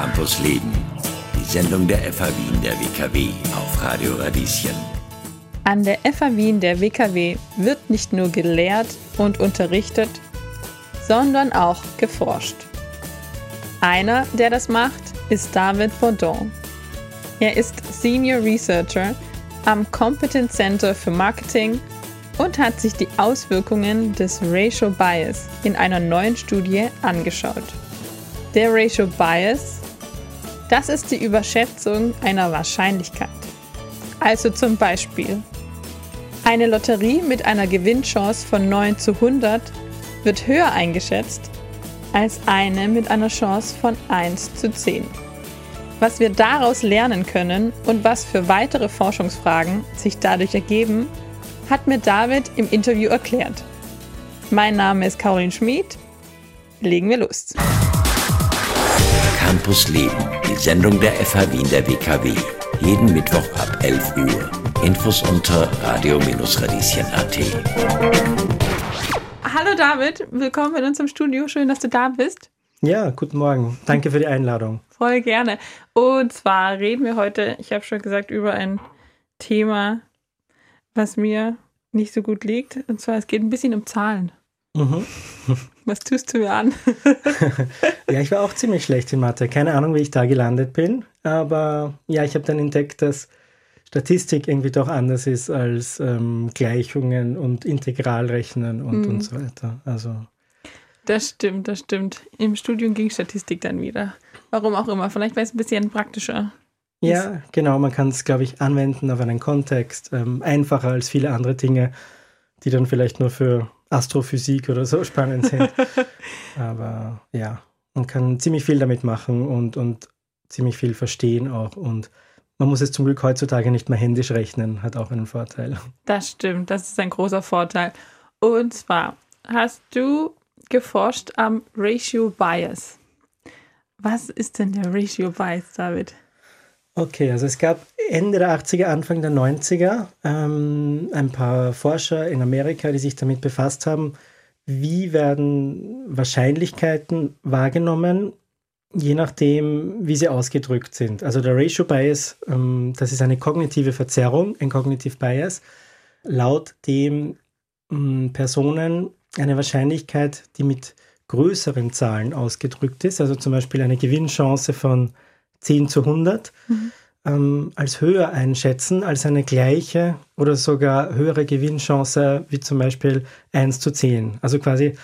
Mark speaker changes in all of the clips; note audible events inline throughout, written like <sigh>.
Speaker 1: Campus Leben, die Sendung der FH Wien der WKW auf Radio Radieschen.
Speaker 2: An der FH Wien der WKW wird nicht nur gelehrt und unterrichtet, sondern auch geforscht. Einer, der das macht, ist David Bourdon. Er ist Senior Researcher am Competence Center für Marketing und hat sich die Auswirkungen des Racial Bias in einer neuen Studie angeschaut. Der Racial Bias, das ist die Überschätzung einer Wahrscheinlichkeit. Also zum Beispiel, eine Lotterie mit einer Gewinnchance von 9 zu 100 wird höher eingeschätzt als eine mit einer Chance von 1 zu 10. Was wir daraus lernen können und was für weitere Forschungsfragen sich dadurch ergeben, hat mir David im Interview erklärt. Mein Name ist Caroline Schmid. Legen wir los.
Speaker 1: Campus Leben, die Sendung der FH Wien der WKW. Jeden Mittwoch ab 11 Uhr. Infos unter radio-radieschen.at.
Speaker 2: Hallo David, willkommen in unserem Studio. Schön, dass du da bist.
Speaker 3: Ja, guten Morgen. Danke für die Einladung.
Speaker 2: Voll gerne. Und zwar reden wir heute, ich habe schon gesagt, über ein Thema, was mir nicht so gut liegt. Und zwar, es geht ein bisschen um Zahlen. Mhm. Was tust du mir an? <laughs>
Speaker 3: ja, ich war auch ziemlich schlecht in Mathe. Keine Ahnung, wie ich da gelandet bin. Aber ja, ich habe dann entdeckt, dass Statistik irgendwie doch anders ist als ähm, Gleichungen und Integralrechnen und, mhm. und so weiter. Also.
Speaker 2: Das stimmt, das stimmt. Im Studium ging Statistik dann wieder. Warum auch immer. Vielleicht weil es ein bisschen praktischer.
Speaker 3: Ja, genau. Man kann es, glaube ich, anwenden auf einen Kontext. Ähm, einfacher als viele andere Dinge, die dann vielleicht nur für Astrophysik oder so <laughs> spannend sind. <laughs> Aber ja, man kann ziemlich viel damit machen und, und ziemlich viel verstehen auch. Und man muss es zum Glück heutzutage nicht mehr händisch rechnen, hat auch einen Vorteil.
Speaker 2: Das stimmt, das ist ein großer Vorteil. Und zwar hast du geforscht am Ratio Bias. Was ist denn der Ratio Bias, David?
Speaker 3: Okay, also es gab Ende der 80er, Anfang der 90er ähm, ein paar Forscher in Amerika, die sich damit befasst haben, wie werden Wahrscheinlichkeiten wahrgenommen, je nachdem, wie sie ausgedrückt sind. Also der Ratio Bias, ähm, das ist eine kognitive Verzerrung, ein Cognitive Bias, laut dem ähm, Personen eine Wahrscheinlichkeit, die mit größeren Zahlen ausgedrückt ist, also zum Beispiel eine Gewinnchance von 10 zu 100, mhm. ähm, als höher einschätzen als eine gleiche oder sogar höhere Gewinnchance wie zum Beispiel 1 zu 10. Also quasi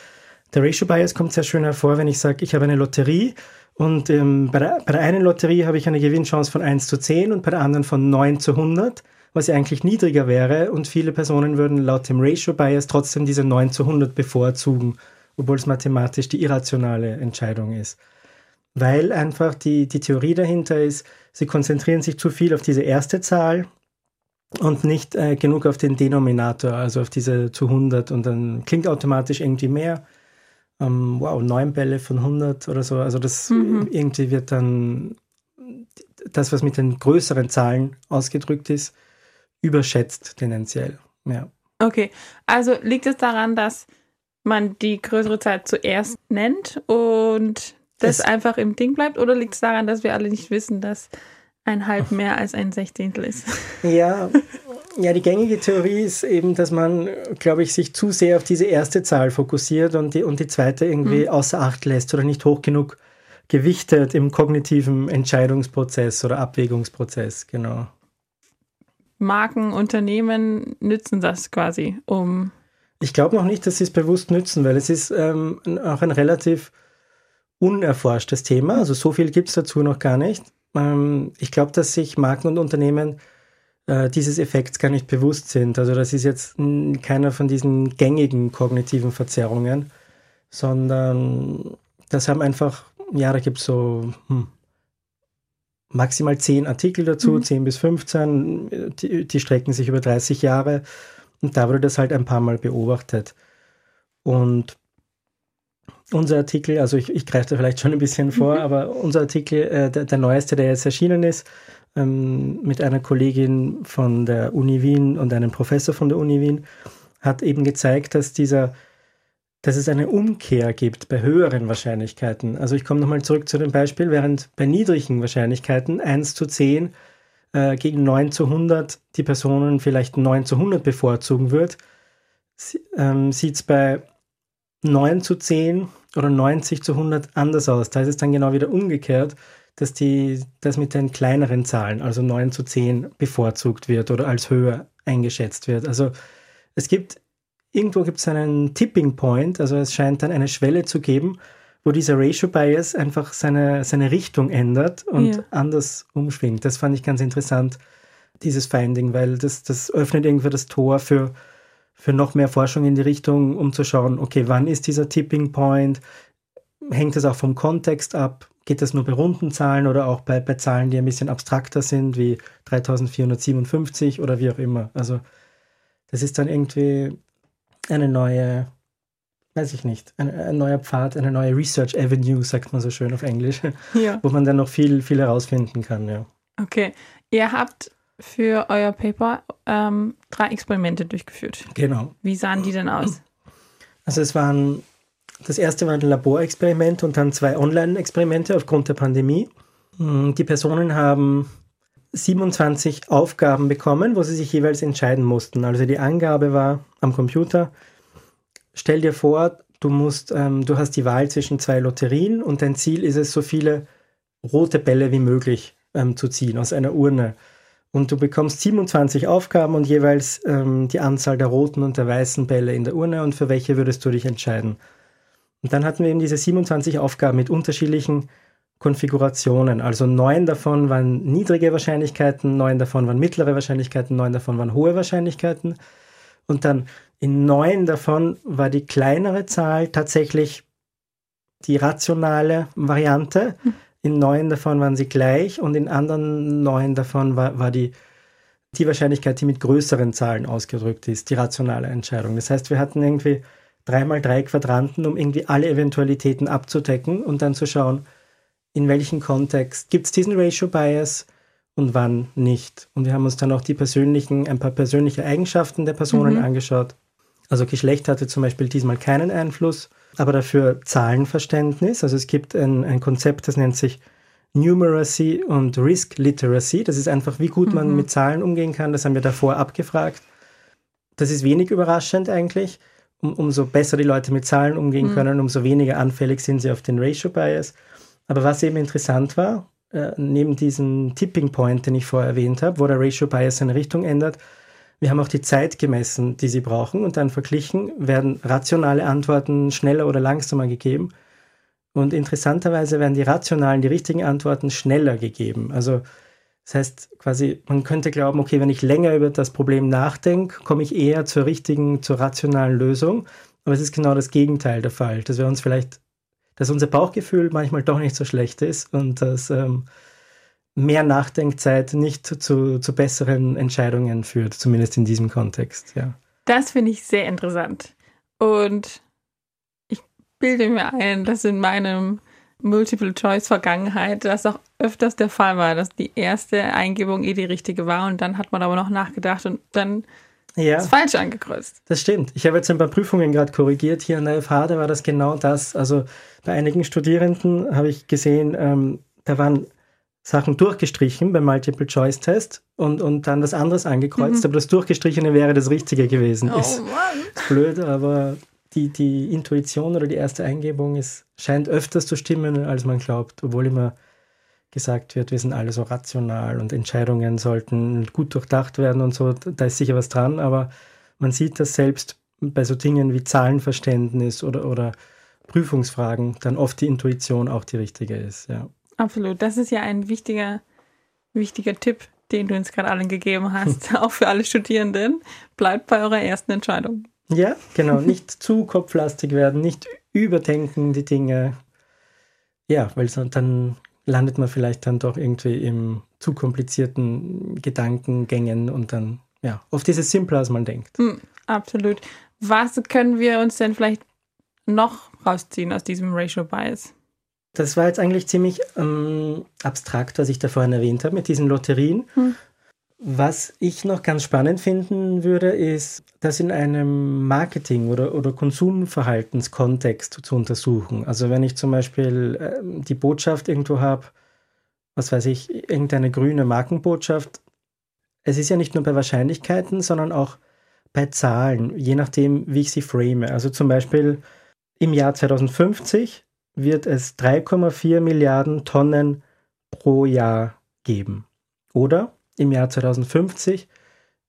Speaker 3: der Ratio Bias kommt sehr schön hervor, wenn ich sage, ich habe eine Lotterie und ähm, bei, der, bei der einen Lotterie habe ich eine Gewinnchance von 1 zu 10 und bei der anderen von 9 zu 100, was ja eigentlich niedriger wäre und viele Personen würden laut dem Ratio Bias trotzdem diese 9 zu 100 bevorzugen, obwohl es mathematisch die irrationale Entscheidung ist weil einfach die, die Theorie dahinter ist, sie konzentrieren sich zu viel auf diese erste Zahl und nicht äh, genug auf den Denominator, also auf diese zu 100 und dann klingt automatisch irgendwie mehr. Ähm, wow, neun Bälle von 100 oder so. Also das mhm. irgendwie wird dann das, was mit den größeren Zahlen ausgedrückt ist, überschätzt tendenziell. Ja.
Speaker 2: Okay, also liegt es daran, dass man die größere Zahl zuerst nennt und das, einfach im Ding bleibt? Oder liegt es daran, dass wir alle nicht wissen, dass ein halb mehr als ein Sechzehntel ist? <laughs>
Speaker 3: Ja, ja, die gängige Theorie ist eben, dass man, glaube ich, sich zu sehr auf diese erste Zahl fokussiert und die, und die zweite irgendwie mhm. außer Acht lässt oder nicht hoch genug gewichtet im kognitiven Entscheidungsprozess oder Abwägungsprozess, genau.
Speaker 2: Marken, Unternehmen nützen das quasi, um.
Speaker 3: Ich glaube noch nicht, dass sie es bewusst nützen, weil es ist ähm, auch ein relativ unerforschtes Thema. Also so viel gibt es dazu noch gar nicht. Ähm, ich glaube, dass sich Marken und Unternehmen äh, dieses Effekts gar nicht bewusst sind. Also das ist jetzt keiner von diesen gängigen kognitiven Verzerrungen, sondern das haben einfach, ja, da gibt es so hm, maximal zehn Artikel dazu, mhm. 10 bis 15, die, die strecken sich über 30 Jahre und da wurde das halt ein paar Mal beobachtet. Und unser Artikel, also ich, ich greife da vielleicht schon ein bisschen vor, mhm. aber unser Artikel, äh, der, der, neueste, der jetzt erschienen ist, ähm, mit einer Kollegin von der Uni Wien und einem Professor von der Uni Wien, hat eben gezeigt, dass dieser dass es eine Umkehr gibt bei höheren Wahrscheinlichkeiten. Also ich komme nochmal zurück zu dem Beispiel, während bei niedrigen Wahrscheinlichkeiten 1 zu 10 äh, gegen 9 zu 100 die Personen vielleicht 9 zu 100 bevorzugen wird, ähm, sieht es bei 9 zu 10 oder 90 zu 100 anders aus. Da ist es dann genau wieder umgekehrt, dass die, das mit den kleineren Zahlen, also 9 zu 10, bevorzugt wird oder als höher eingeschätzt wird. Also es gibt, irgendwo gibt es einen Tipping Point, also es scheint dann eine Schwelle zu geben, wo dieser Ratio Bias einfach seine, seine Richtung ändert und ja. anders umschwingt. Das fand ich ganz interessant, dieses Finding, weil das, das öffnet irgendwie das Tor für, für noch mehr Forschung in die Richtung, um zu schauen, okay, wann ist dieser Tipping Point? Hängt es auch vom Kontext ab? Geht das nur bei runden Zahlen oder auch bei, bei Zahlen, die ein bisschen abstrakter sind, wie 3457 oder wie auch immer? Also das ist dann irgendwie eine neue, weiß ich nicht, ein, ein neuer Pfad, eine neue Research Avenue, sagt man so schön auf Englisch, ja. wo man dann noch viel, viel herausfinden kann, ja.
Speaker 2: Okay. Ihr habt für euer Paper ähm, drei Experimente durchgeführt.
Speaker 3: Genau.
Speaker 2: Wie sahen die denn aus?
Speaker 3: Also es waren, das erste war ein Laborexperiment und dann zwei Online-Experimente aufgrund der Pandemie. Hm, die Personen haben 27 Aufgaben bekommen, wo sie sich jeweils entscheiden mussten. Also die Angabe war am Computer, stell dir vor, du musst, ähm, du hast die Wahl zwischen zwei Lotterien und dein Ziel ist es, so viele rote Bälle wie möglich ähm, zu ziehen aus einer Urne. Und du bekommst 27 Aufgaben und jeweils ähm, die Anzahl der roten und der weißen Bälle in der Urne und für welche würdest du dich entscheiden. Und dann hatten wir eben diese 27 Aufgaben mit unterschiedlichen Konfigurationen. Also neun davon waren niedrige Wahrscheinlichkeiten, neun davon waren mittlere Wahrscheinlichkeiten, neun davon waren hohe Wahrscheinlichkeiten. Und dann in neun davon war die kleinere Zahl tatsächlich die rationale Variante. In neun davon waren sie gleich und in anderen neun davon war, war die, die Wahrscheinlichkeit, die mit größeren Zahlen ausgedrückt ist, die rationale Entscheidung. Das heißt, wir hatten irgendwie dreimal drei Quadranten, um irgendwie alle Eventualitäten abzudecken und dann zu schauen, in welchem Kontext gibt es diesen Ratio Bias und wann nicht. Und wir haben uns dann auch die persönlichen, ein paar persönliche Eigenschaften der Personen mhm. angeschaut. Also Geschlecht hatte zum Beispiel diesmal keinen Einfluss aber dafür Zahlenverständnis. Also es gibt ein, ein Konzept, das nennt sich Numeracy und Risk Literacy. Das ist einfach, wie gut man mhm. mit Zahlen umgehen kann. Das haben wir davor abgefragt. Das ist wenig überraschend eigentlich. Um, umso besser die Leute mit Zahlen umgehen mhm. können, umso weniger anfällig sind sie auf den Ratio Bias. Aber was eben interessant war, äh, neben diesem Tipping Point, den ich vorher erwähnt habe, wo der Ratio Bias seine Richtung ändert, wir haben auch die Zeit gemessen, die sie brauchen und dann verglichen, werden rationale Antworten schneller oder langsamer gegeben. Und interessanterweise werden die rationalen, die richtigen Antworten schneller gegeben. Also das heißt quasi, man könnte glauben, okay, wenn ich länger über das Problem nachdenke, komme ich eher zur richtigen, zur rationalen Lösung. Aber es ist genau das Gegenteil der Fall, dass wir uns vielleicht, dass unser Bauchgefühl manchmal doch nicht so schlecht ist und dass ähm, mehr Nachdenkzeit nicht zu, zu besseren Entscheidungen führt, zumindest in diesem Kontext, ja.
Speaker 2: Das finde ich sehr interessant. Und ich bilde mir ein, dass in meinem Multiple-Choice-Vergangenheit das auch öfters der Fall war, dass die erste Eingebung eh die richtige war und dann hat man aber noch nachgedacht und dann ja, ist falsch angekreuzt.
Speaker 3: Das stimmt. Ich habe jetzt ein paar Prüfungen gerade korrigiert. Hier an der FH, da war das genau das. Also bei einigen Studierenden habe ich gesehen, ähm, da waren Sachen durchgestrichen beim Multiple-Choice-Test und, und dann das anderes angekreuzt, mhm. aber das Durchgestrichene wäre das Richtige gewesen.
Speaker 2: Oh ist Mann.
Speaker 3: blöd, aber die, die Intuition oder die erste Eingebung ist, scheint öfters zu stimmen, als man glaubt, obwohl immer gesagt wird, wir sind alle so rational und Entscheidungen sollten gut durchdacht werden und so, da ist sicher was dran, aber man sieht das selbst bei so Dingen wie Zahlenverständnis oder, oder Prüfungsfragen dann oft die Intuition auch die richtige ist, ja.
Speaker 2: Absolut. Das ist ja ein wichtiger, wichtiger Tipp, den du uns gerade allen gegeben hast, <laughs> auch für alle Studierenden. Bleibt bei eurer ersten Entscheidung.
Speaker 3: Ja, genau. Nicht zu kopflastig werden, nicht überdenken die Dinge. Ja, weil so, dann landet man vielleicht dann doch irgendwie im zu komplizierten Gedankengängen und dann, ja, oft ist es simpler, als man denkt.
Speaker 2: Mm, absolut. Was können wir uns denn vielleicht noch rausziehen aus diesem Ratio Bias?
Speaker 3: Das war jetzt eigentlich ziemlich ähm, abstrakt, was ich da vorhin erwähnt habe mit diesen Lotterien. Hm. Was ich noch ganz spannend finden würde, ist, das in einem Marketing- oder, oder Konsumverhaltenskontext zu untersuchen. Also wenn ich zum Beispiel äh, die Botschaft irgendwo habe, was weiß ich, irgendeine grüne Markenbotschaft, es ist ja nicht nur bei Wahrscheinlichkeiten, sondern auch bei Zahlen, je nachdem, wie ich sie frame. Also zum Beispiel im Jahr 2050 wird es 3,4 Milliarden Tonnen pro Jahr geben. Oder im Jahr 2050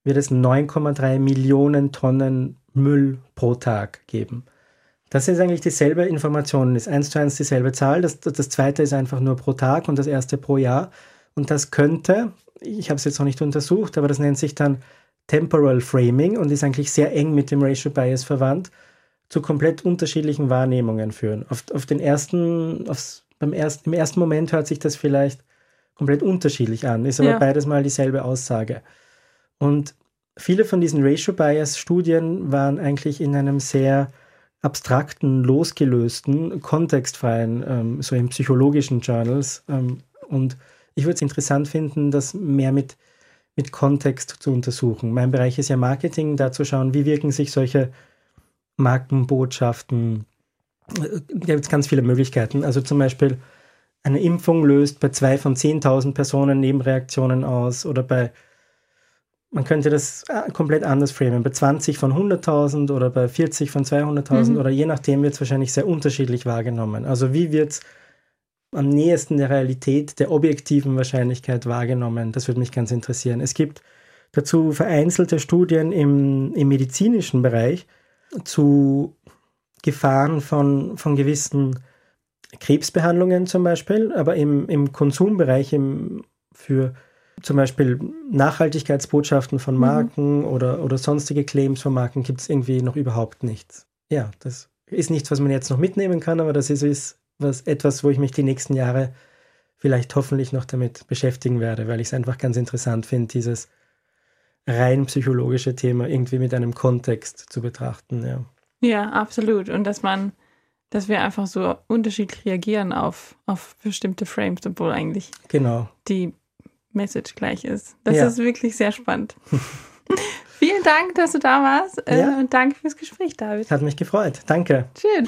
Speaker 3: wird es 9,3 Millionen Tonnen Müll pro Tag geben. Das ist eigentlich dieselbe Information, ist eins zu eins dieselbe Zahl. Das, das zweite ist einfach nur pro Tag und das erste pro Jahr. Und das könnte, ich habe es jetzt noch nicht untersucht, aber das nennt sich dann Temporal Framing und ist eigentlich sehr eng mit dem Racial Bias verwandt, zu komplett unterschiedlichen Wahrnehmungen führen. Auf, auf den ersten, aufs, beim ersten, Im ersten Moment hört sich das vielleicht komplett unterschiedlich an, ist aber ja. beides mal dieselbe Aussage. Und viele von diesen Racial Bias Studien waren eigentlich in einem sehr abstrakten, losgelösten, kontextfreien, ähm, so in psychologischen Journals. Ähm, und ich würde es interessant finden, das mehr mit, mit Kontext zu untersuchen. Mein Bereich ist ja Marketing, da zu schauen, wie wirken sich solche Markenbotschaften. Äh, da gibt es ganz viele Möglichkeiten. Also zum Beispiel eine Impfung löst bei zwei von 10.000 Personen Nebenreaktionen aus oder bei, man könnte das äh, komplett anders framen, bei 20 von 100.000 oder bei 40 von 200.000 mhm. oder je nachdem wird es wahrscheinlich sehr unterschiedlich wahrgenommen. Also wie wird es am nächsten der Realität, der objektiven Wahrscheinlichkeit wahrgenommen? Das würde mich ganz interessieren. Es gibt dazu vereinzelte Studien im, im medizinischen Bereich zu Gefahren von, von gewissen Krebsbehandlungen zum Beispiel, aber im, im Konsumbereich im, für zum Beispiel Nachhaltigkeitsbotschaften von mhm. Marken mhm. oder, oder sonstige Claims von Marken gibt es irgendwie noch überhaupt nichts. Ja, das ist nichts, was man jetzt noch mitnehmen kann, aber das ist, ist was, etwas, wo ich mich die nächsten Jahre vielleicht hoffentlich noch damit beschäftigen werde, weil ich es einfach ganz interessant finde, dieses rein psychologische Thema irgendwie mit einem Kontext zu betrachten. Ja,
Speaker 2: ja absolut. Und dass man dass wir einfach so unterschiedlich reagieren auf, auf bestimmte Frames, obwohl eigentlich
Speaker 3: genau.
Speaker 2: die Message gleich ist. Das ja. ist wirklich sehr spannend. <laughs> Vielen Dank, dass du da warst äh, ja. und danke fürs Gespräch, David.
Speaker 3: Hat mich gefreut. Danke.
Speaker 2: Schön.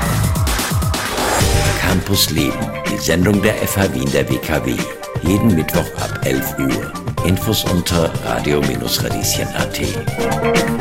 Speaker 1: Campus Leben, die Sendung der FH Wien der WKW. Jeden Mittwoch ab 11 Uhr. Infos unter radio-radieschen.at.